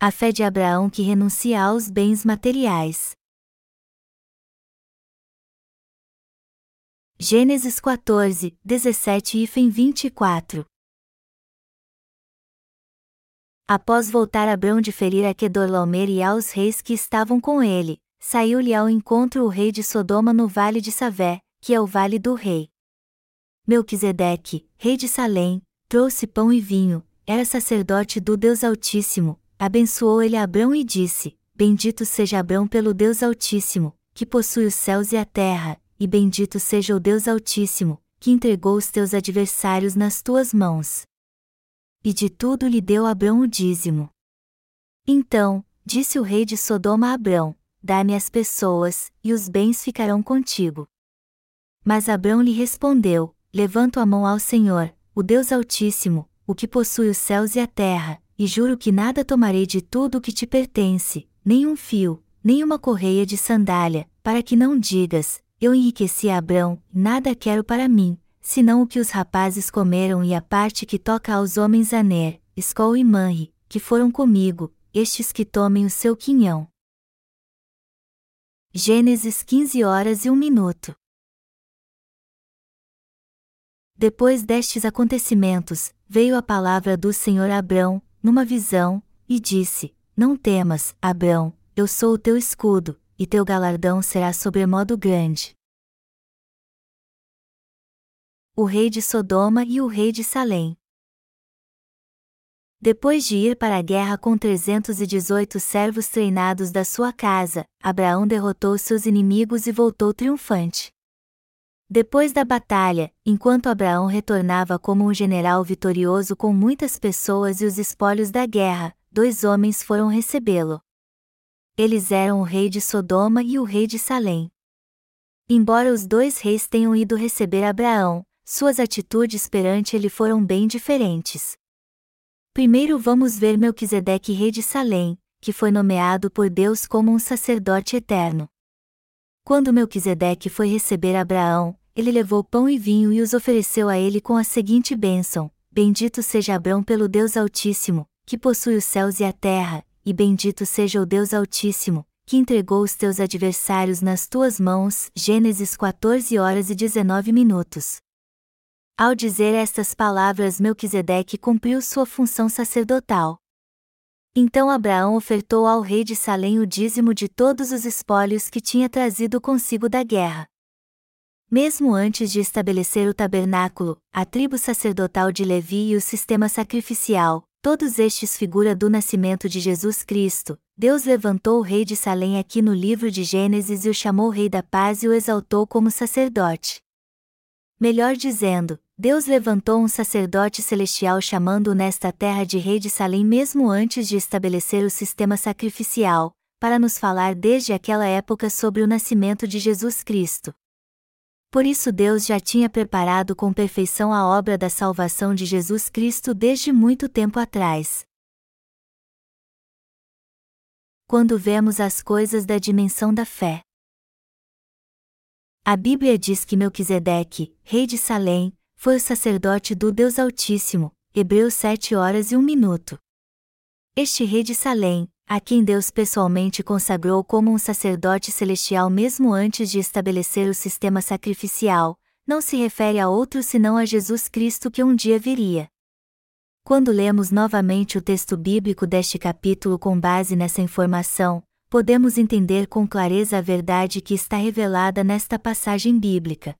A fé de Abraão que renuncia aos bens materiais. Gênesis 14, 17 e 24 Após voltar Abrão de ferir a Kedorlaomer e aos reis que estavam com ele, saiu-lhe ao encontro o rei de Sodoma no vale de Savé, que é o vale do rei. Melquisedeque, rei de Salém, trouxe pão e vinho, era sacerdote do Deus Altíssimo, abençoou ele Abrão e disse: Bendito seja Abrão pelo Deus Altíssimo, que possui os céus e a terra, e bendito seja o Deus Altíssimo, que entregou os teus adversários nas tuas mãos. E de tudo lhe deu Abrão o dízimo. Então, disse o rei de Sodoma a Abrão: Dá-me as pessoas, e os bens ficarão contigo. Mas Abrão lhe respondeu: Levanto a mão ao Senhor, o Deus Altíssimo, o que possui os céus e a terra, e juro que nada tomarei de tudo o que te pertence, nem um fio, nem uma correia de sandália, para que não digas: Eu enriqueci a Abrão, nada quero para mim, senão o que os rapazes comeram e a parte que toca aos homens Aner, Escol e Manri, que foram comigo, estes que tomem o seu quinhão. Gênesis 15 horas e 1 minuto. Depois destes acontecimentos, veio a palavra do Senhor Abrão, numa visão, e disse: Não temas, Abrão, eu sou o teu escudo, e teu galardão será sobremodo grande. O rei de Sodoma e o rei de Salém. Depois de ir para a guerra com 318 servos treinados da sua casa, Abraão derrotou seus inimigos e voltou triunfante. Depois da batalha, enquanto Abraão retornava como um general vitorioso com muitas pessoas e os espólios da guerra, dois homens foram recebê-lo. Eles eram o rei de Sodoma e o rei de Salém. Embora os dois reis tenham ido receber Abraão, suas atitudes perante ele foram bem diferentes. Primeiro vamos ver Melquisedeque rei de Salém, que foi nomeado por Deus como um sacerdote eterno. Quando Melquisedeque foi receber Abraão, ele levou pão e vinho e os ofereceu a ele com a seguinte bênção: Bendito seja Abraão pelo Deus Altíssimo, que possui os céus e a terra, e bendito seja o Deus Altíssimo, que entregou os teus adversários nas tuas mãos. Gênesis 14 horas e 19 minutos. Ao dizer estas palavras, Melquisedeque cumpriu sua função sacerdotal. Então Abraão ofertou ao rei de Salém o dízimo de todos os espólios que tinha trazido consigo da guerra. Mesmo antes de estabelecer o tabernáculo, a tribo sacerdotal de Levi e o sistema sacrificial, todos estes figura do nascimento de Jesus Cristo, Deus levantou o rei de Salém aqui no livro de Gênesis e o chamou Rei da Paz e o exaltou como sacerdote. Melhor dizendo, Deus levantou um sacerdote celestial chamando-o nesta terra de Rei de Salém mesmo antes de estabelecer o sistema sacrificial, para nos falar desde aquela época sobre o nascimento de Jesus Cristo. Por isso Deus já tinha preparado com perfeição a obra da salvação de Jesus Cristo desde muito tempo atrás. Quando vemos as coisas da dimensão da fé. A Bíblia diz que Melquisedeque, rei de Salém, foi o sacerdote do Deus Altíssimo, Hebreus 7 horas e 1 minuto. Este rei de Salém, a quem Deus pessoalmente consagrou como um sacerdote celestial mesmo antes de estabelecer o sistema sacrificial, não se refere a outro senão a Jesus Cristo que um dia viria. Quando lemos novamente o texto bíblico deste capítulo com base nessa informação, podemos entender com clareza a verdade que está revelada nesta passagem bíblica.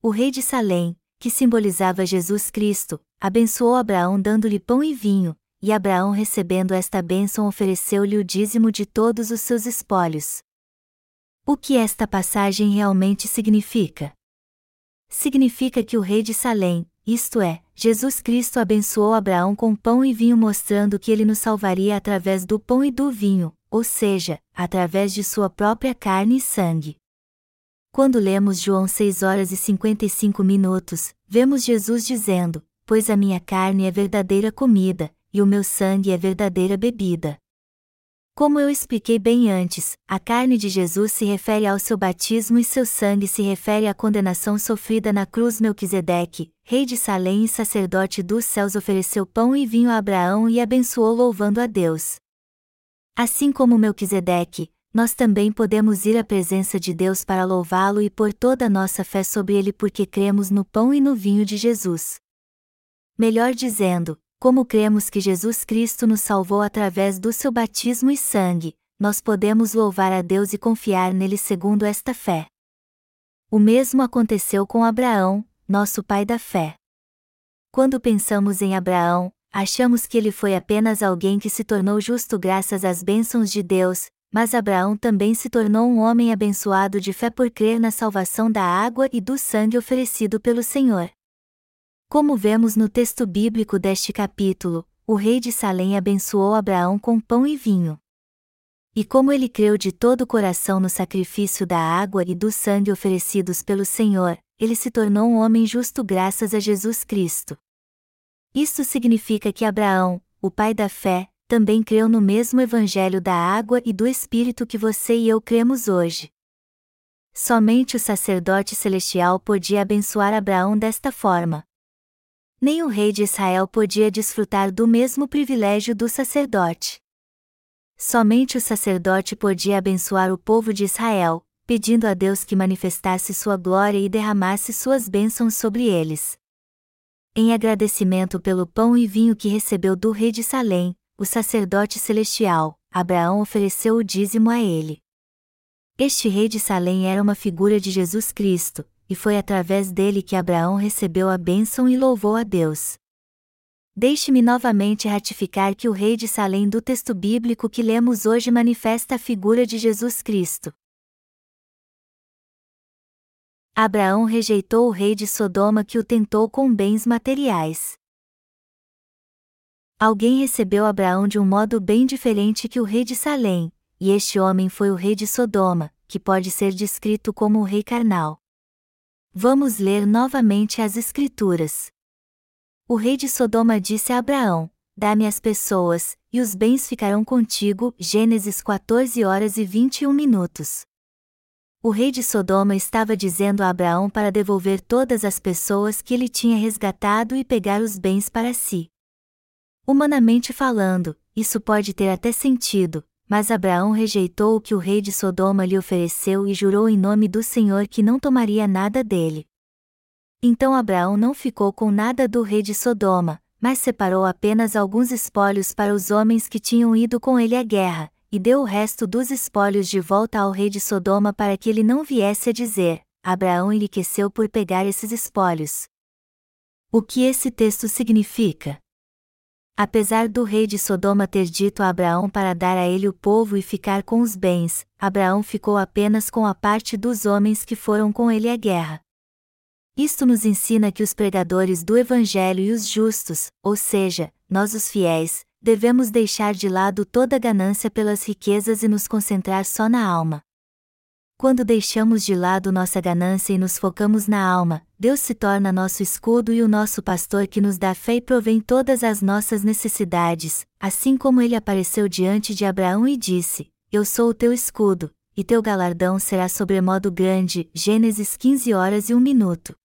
O rei de Salém, que simbolizava Jesus Cristo, abençoou Abraão dando-lhe pão e vinho, e Abraão recebendo esta bênção ofereceu-lhe o dízimo de todos os seus espólios. O que esta passagem realmente significa? Significa que o rei de Salém, isto é, Jesus Cristo abençoou Abraão com pão e vinho mostrando que ele nos salvaria através do pão e do vinho, ou seja, através de sua própria carne e sangue. Quando lemos João 6 horas e 55 minutos, vemos Jesus dizendo: Pois a minha carne é verdadeira comida, e o meu sangue é verdadeira bebida. Como eu expliquei bem antes, a carne de Jesus se refere ao seu batismo e seu sangue se refere à condenação sofrida na cruz Melquisedeque, rei de Salém e sacerdote dos céus ofereceu pão e vinho a Abraão e abençoou louvando a Deus. Assim como Melquisedeque, nós também podemos ir à presença de Deus para louvá-lo e pôr toda a nossa fé sobre ele porque cremos no pão e no vinho de Jesus. Melhor dizendo, como cremos que Jesus Cristo nos salvou através do seu batismo e sangue, nós podemos louvar a Deus e confiar nele segundo esta fé. O mesmo aconteceu com Abraão, nosso pai da fé. Quando pensamos em Abraão, achamos que ele foi apenas alguém que se tornou justo graças às bênçãos de Deus, mas Abraão também se tornou um homem abençoado de fé por crer na salvação da água e do sangue oferecido pelo Senhor. Como vemos no texto bíblico deste capítulo, o rei de Salém abençoou Abraão com pão e vinho. E como ele creu de todo o coração no sacrifício da água e do sangue oferecidos pelo Senhor, ele se tornou um homem justo graças a Jesus Cristo. Isto significa que Abraão, o pai da fé, também creu no mesmo evangelho da água e do Espírito que você e eu cremos hoje. Somente o sacerdote celestial podia abençoar Abraão desta forma. Nem o rei de Israel podia desfrutar do mesmo privilégio do sacerdote. Somente o sacerdote podia abençoar o povo de Israel, pedindo a Deus que manifestasse sua glória e derramasse suas bênçãos sobre eles. Em agradecimento pelo pão e vinho que recebeu do rei de Salém, o sacerdote celestial, Abraão ofereceu o dízimo a ele. Este rei de Salém era uma figura de Jesus Cristo, e foi através dele que Abraão recebeu a bênção e louvou a Deus. Deixe-me novamente ratificar que o rei de Salém do texto bíblico que lemos hoje manifesta a figura de Jesus Cristo. Abraão rejeitou o rei de Sodoma que o tentou com bens materiais. Alguém recebeu Abraão de um modo bem diferente que o rei de Salém, e este homem foi o rei de Sodoma, que pode ser descrito como o rei carnal. Vamos ler novamente as Escrituras. O rei de Sodoma disse a Abraão: Dá-me as pessoas, e os bens ficarão contigo. Gênesis 14 horas e 21 minutos. O rei de Sodoma estava dizendo a Abraão para devolver todas as pessoas que ele tinha resgatado e pegar os bens para si. Humanamente falando, isso pode ter até sentido, mas Abraão rejeitou o que o rei de Sodoma lhe ofereceu e jurou em nome do Senhor que não tomaria nada dele. Então Abraão não ficou com nada do rei de Sodoma, mas separou apenas alguns espólios para os homens que tinham ido com ele à guerra, e deu o resto dos espólios de volta ao rei de Sodoma para que ele não viesse a dizer: Abraão enriqueceu por pegar esses espólios. O que esse texto significa? Apesar do rei de Sodoma ter dito a Abraão para dar a ele o povo e ficar com os bens, Abraão ficou apenas com a parte dos homens que foram com ele à guerra. Isto nos ensina que os pregadores do Evangelho e os justos, ou seja, nós os fiéis, devemos deixar de lado toda ganância pelas riquezas e nos concentrar só na alma. Quando deixamos de lado nossa ganância e nos focamos na alma, Deus se torna nosso escudo e o nosso pastor que nos dá fé e provém todas as nossas necessidades, assim como ele apareceu diante de Abraão e disse: Eu sou o teu escudo, e teu galardão será sobremodo grande. Gênesis 15 horas e 1 minuto.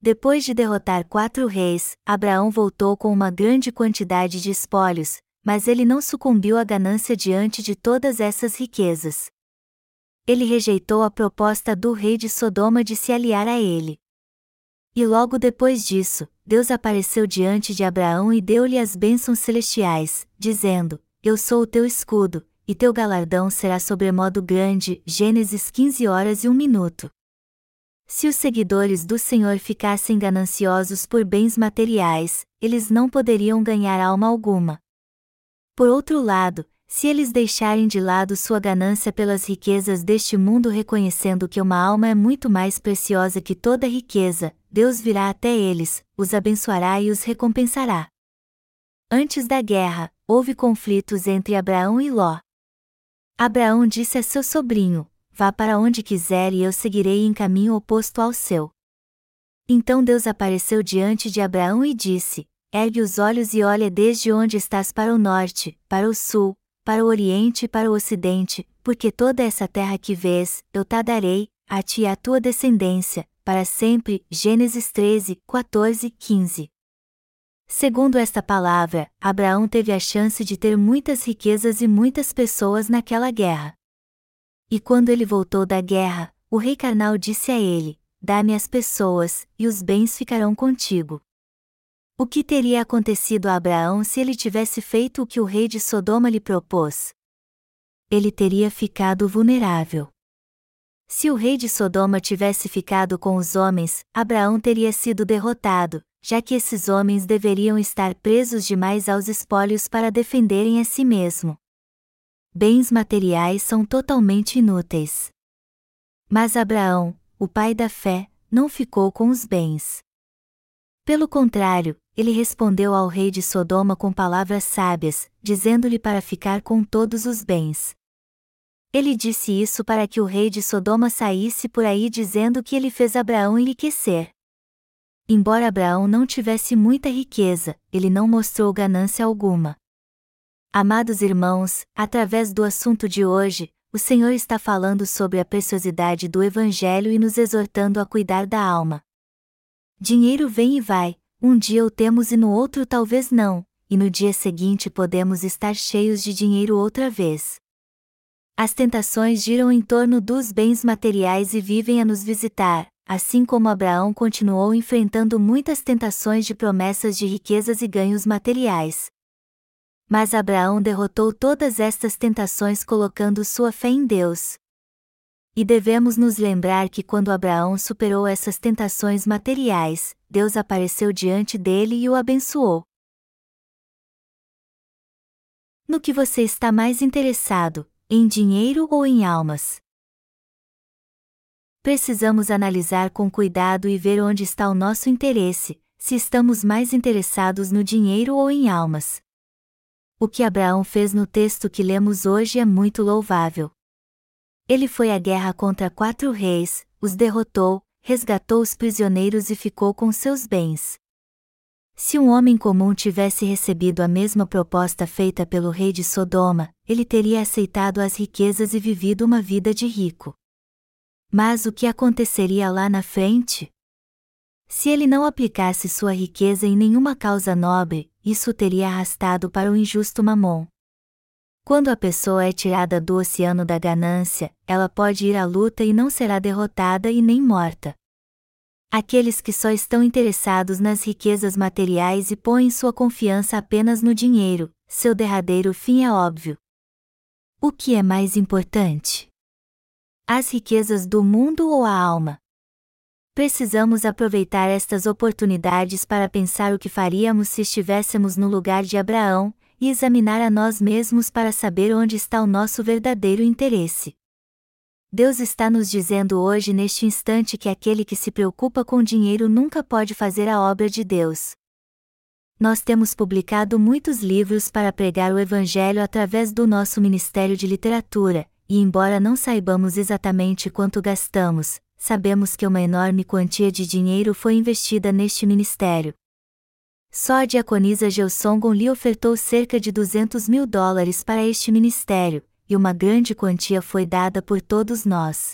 Depois de derrotar quatro reis, Abraão voltou com uma grande quantidade de espólios, mas ele não sucumbiu à ganância diante de todas essas riquezas ele rejeitou a proposta do rei de Sodoma de se aliar a ele. E logo depois disso, Deus apareceu diante de Abraão e deu-lhe as bênçãos celestiais, dizendo: Eu sou o teu escudo, e teu galardão será sobremodo grande. Gênesis 15 horas e 1 minuto. Se os seguidores do Senhor ficassem gananciosos por bens materiais, eles não poderiam ganhar alma alguma. Por outro lado, se eles deixarem de lado sua ganância pelas riquezas deste mundo, reconhecendo que uma alma é muito mais preciosa que toda riqueza, Deus virá até eles, os abençoará e os recompensará. Antes da guerra, houve conflitos entre Abraão e Ló. Abraão disse a seu sobrinho: Vá para onde quiser e eu seguirei em caminho oposto ao seu. Então Deus apareceu diante de Abraão e disse: Ergue os olhos e olha desde onde estás para o norte, para o sul, para o Oriente e para o Ocidente, porque toda essa terra que vês, eu te darei, a ti e à tua descendência, para sempre. Gênesis 13, 14, 15. Segundo esta palavra, Abraão teve a chance de ter muitas riquezas e muitas pessoas naquela guerra. E quando ele voltou da guerra, o rei carnal disse a ele: Dá-me as pessoas, e os bens ficarão contigo. O que teria acontecido a Abraão se ele tivesse feito o que o rei de Sodoma lhe propôs? Ele teria ficado vulnerável. Se o rei de Sodoma tivesse ficado com os homens, Abraão teria sido derrotado, já que esses homens deveriam estar presos demais aos espólios para defenderem a si mesmo. Bens materiais são totalmente inúteis. Mas Abraão, o pai da fé, não ficou com os bens. Pelo contrário, ele respondeu ao rei de Sodoma com palavras sábias, dizendo-lhe para ficar com todos os bens. Ele disse isso para que o rei de Sodoma saísse por aí dizendo que ele fez Abraão enriquecer. Embora Abraão não tivesse muita riqueza, ele não mostrou ganância alguma. Amados irmãos, através do assunto de hoje, o Senhor está falando sobre a preciosidade do Evangelho e nos exortando a cuidar da alma. Dinheiro vem e vai, um dia o temos e no outro talvez não, e no dia seguinte podemos estar cheios de dinheiro outra vez. As tentações giram em torno dos bens materiais e vivem a nos visitar, assim como Abraão continuou enfrentando muitas tentações de promessas de riquezas e ganhos materiais. Mas Abraão derrotou todas estas tentações colocando sua fé em Deus. E devemos nos lembrar que quando Abraão superou essas tentações materiais, Deus apareceu diante dele e o abençoou. No que você está mais interessado, em dinheiro ou em almas? precisamos analisar com cuidado e ver onde está o nosso interesse, se estamos mais interessados no dinheiro ou em almas. O que Abraão fez no texto que lemos hoje é muito louvável. Ele foi à guerra contra quatro reis, os derrotou, resgatou os prisioneiros e ficou com seus bens. Se um homem comum tivesse recebido a mesma proposta feita pelo rei de Sodoma, ele teria aceitado as riquezas e vivido uma vida de rico. Mas o que aconteceria lá na frente? Se ele não aplicasse sua riqueza em nenhuma causa nobre, isso teria arrastado para o injusto mamon. Quando a pessoa é tirada do oceano da ganância, ela pode ir à luta e não será derrotada e nem morta. Aqueles que só estão interessados nas riquezas materiais e põem sua confiança apenas no dinheiro, seu derradeiro fim é óbvio. O que é mais importante? as riquezas do mundo ou a alma. Precisamos aproveitar estas oportunidades para pensar o que faríamos se estivéssemos no lugar de Abraão, e examinar a nós mesmos para saber onde está o nosso verdadeiro interesse. Deus está nos dizendo hoje neste instante que aquele que se preocupa com dinheiro nunca pode fazer a obra de Deus. Nós temos publicado muitos livros para pregar o Evangelho através do nosso Ministério de Literatura, e embora não saibamos exatamente quanto gastamos, sabemos que uma enorme quantia de dinheiro foi investida neste ministério. Só a diaconisa Gelsongon lhe ofertou cerca de 200 mil dólares para este ministério, e uma grande quantia foi dada por todos nós.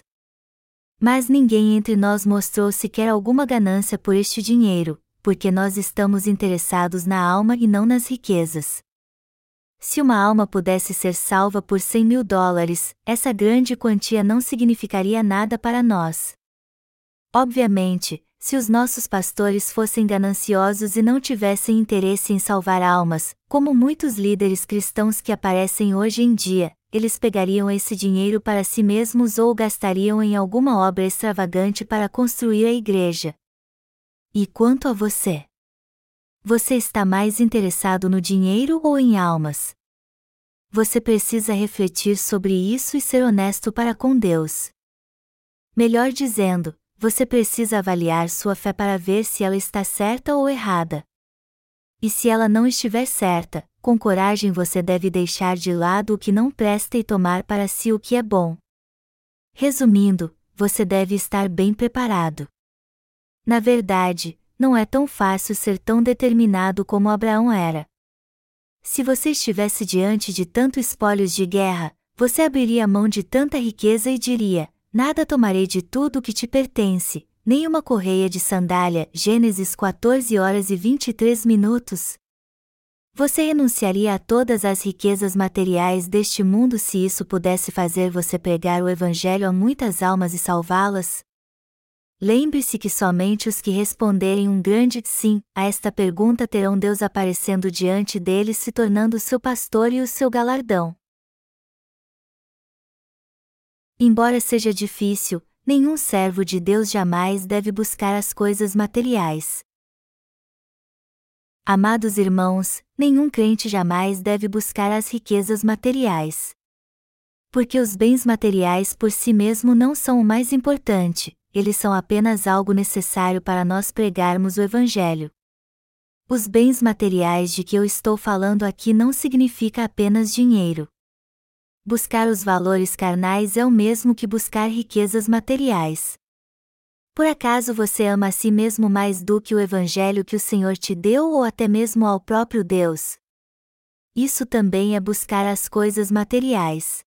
Mas ninguém entre nós mostrou sequer alguma ganância por este dinheiro, porque nós estamos interessados na alma e não nas riquezas. Se uma alma pudesse ser salva por 100 mil dólares, essa grande quantia não significaria nada para nós. Obviamente, se os nossos pastores fossem gananciosos e não tivessem interesse em salvar almas, como muitos líderes cristãos que aparecem hoje em dia, eles pegariam esse dinheiro para si mesmos ou gastariam em alguma obra extravagante para construir a igreja. E quanto a você? Você está mais interessado no dinheiro ou em almas? Você precisa refletir sobre isso e ser honesto para com Deus. Melhor dizendo, você precisa avaliar sua fé para ver se ela está certa ou errada. E se ela não estiver certa, com coragem você deve deixar de lado o que não presta e tomar para si o que é bom. Resumindo, você deve estar bem preparado. Na verdade, não é tão fácil ser tão determinado como Abraão era. Se você estivesse diante de tanto espólios de guerra, você abriria mão de tanta riqueza e diria: Nada tomarei de tudo o que te pertence, nem uma correia de sandália. Gênesis 14 horas e 23 minutos. Você renunciaria a todas as riquezas materiais deste mundo se isso pudesse fazer você pregar o Evangelho a muitas almas e salvá-las? Lembre-se que somente os que responderem um grande sim a esta pergunta terão Deus aparecendo diante deles se tornando seu pastor e o seu galardão. Embora seja difícil, nenhum servo de Deus jamais deve buscar as coisas materiais. Amados irmãos, nenhum crente jamais deve buscar as riquezas materiais. Porque os bens materiais por si mesmo não são o mais importante, eles são apenas algo necessário para nós pregarmos o Evangelho. Os bens materiais de que eu estou falando aqui não significa apenas dinheiro. Buscar os valores carnais é o mesmo que buscar riquezas materiais. Por acaso você ama a si mesmo mais do que o Evangelho que o Senhor te deu ou até mesmo ao próprio Deus? Isso também é buscar as coisas materiais.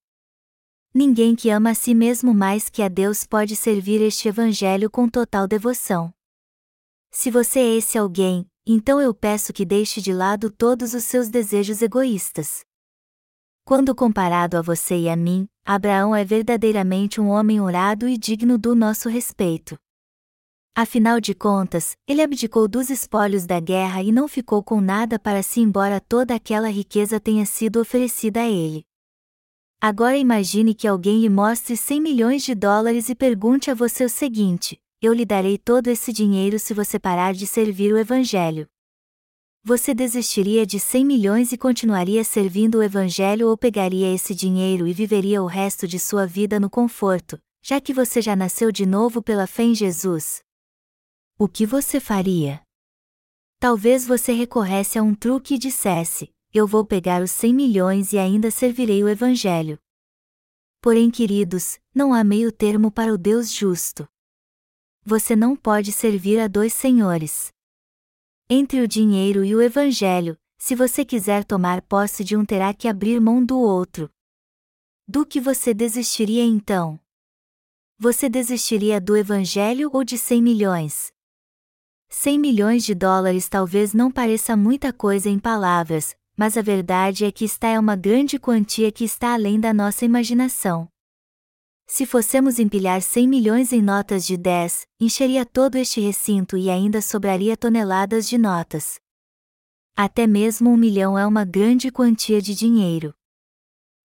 Ninguém que ama a si mesmo mais que a Deus pode servir este Evangelho com total devoção. Se você é esse alguém, então eu peço que deixe de lado todos os seus desejos egoístas. Quando comparado a você e a mim, Abraão é verdadeiramente um homem orado e digno do nosso respeito. Afinal de contas, ele abdicou dos espólios da guerra e não ficou com nada para si, embora toda aquela riqueza tenha sido oferecida a ele. Agora imagine que alguém lhe mostre 100 milhões de dólares e pergunte a você o seguinte: Eu lhe darei todo esse dinheiro se você parar de servir o Evangelho. Você desistiria de 100 milhões e continuaria servindo o Evangelho ou pegaria esse dinheiro e viveria o resto de sua vida no conforto, já que você já nasceu de novo pela fé em Jesus? O que você faria? Talvez você recorresse a um truque e dissesse: Eu vou pegar os 100 milhões e ainda servirei o Evangelho. Porém, queridos, não há meio termo para o Deus justo. Você não pode servir a dois senhores. Entre o dinheiro e o Evangelho, se você quiser tomar posse de um, terá que abrir mão do outro. Do que você desistiria então? Você desistiria do Evangelho ou de 100 milhões? 100 milhões de dólares talvez não pareça muita coisa em palavras, mas a verdade é que está é uma grande quantia que está além da nossa imaginação. Se fossemos empilhar 100 milhões em notas de 10, encheria todo este recinto e ainda sobraria toneladas de notas. Até mesmo um milhão é uma grande quantia de dinheiro.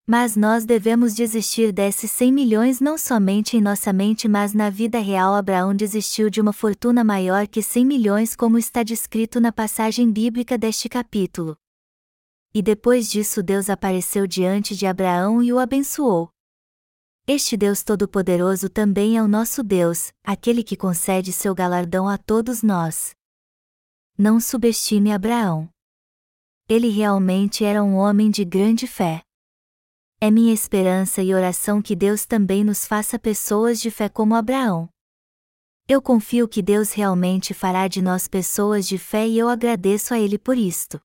Mas nós devemos desistir desses 100 milhões não somente em nossa mente, mas na vida real. Abraão desistiu de uma fortuna maior que 100 milhões, como está descrito na passagem bíblica deste capítulo. E depois disso, Deus apareceu diante de Abraão e o abençoou. Este Deus Todo-Poderoso também é o nosso Deus, aquele que concede seu galardão a todos nós. Não subestime Abraão. Ele realmente era um homem de grande fé. É minha esperança e oração que Deus também nos faça pessoas de fé como Abraão. Eu confio que Deus realmente fará de nós pessoas de fé e eu agradeço a Ele por isto.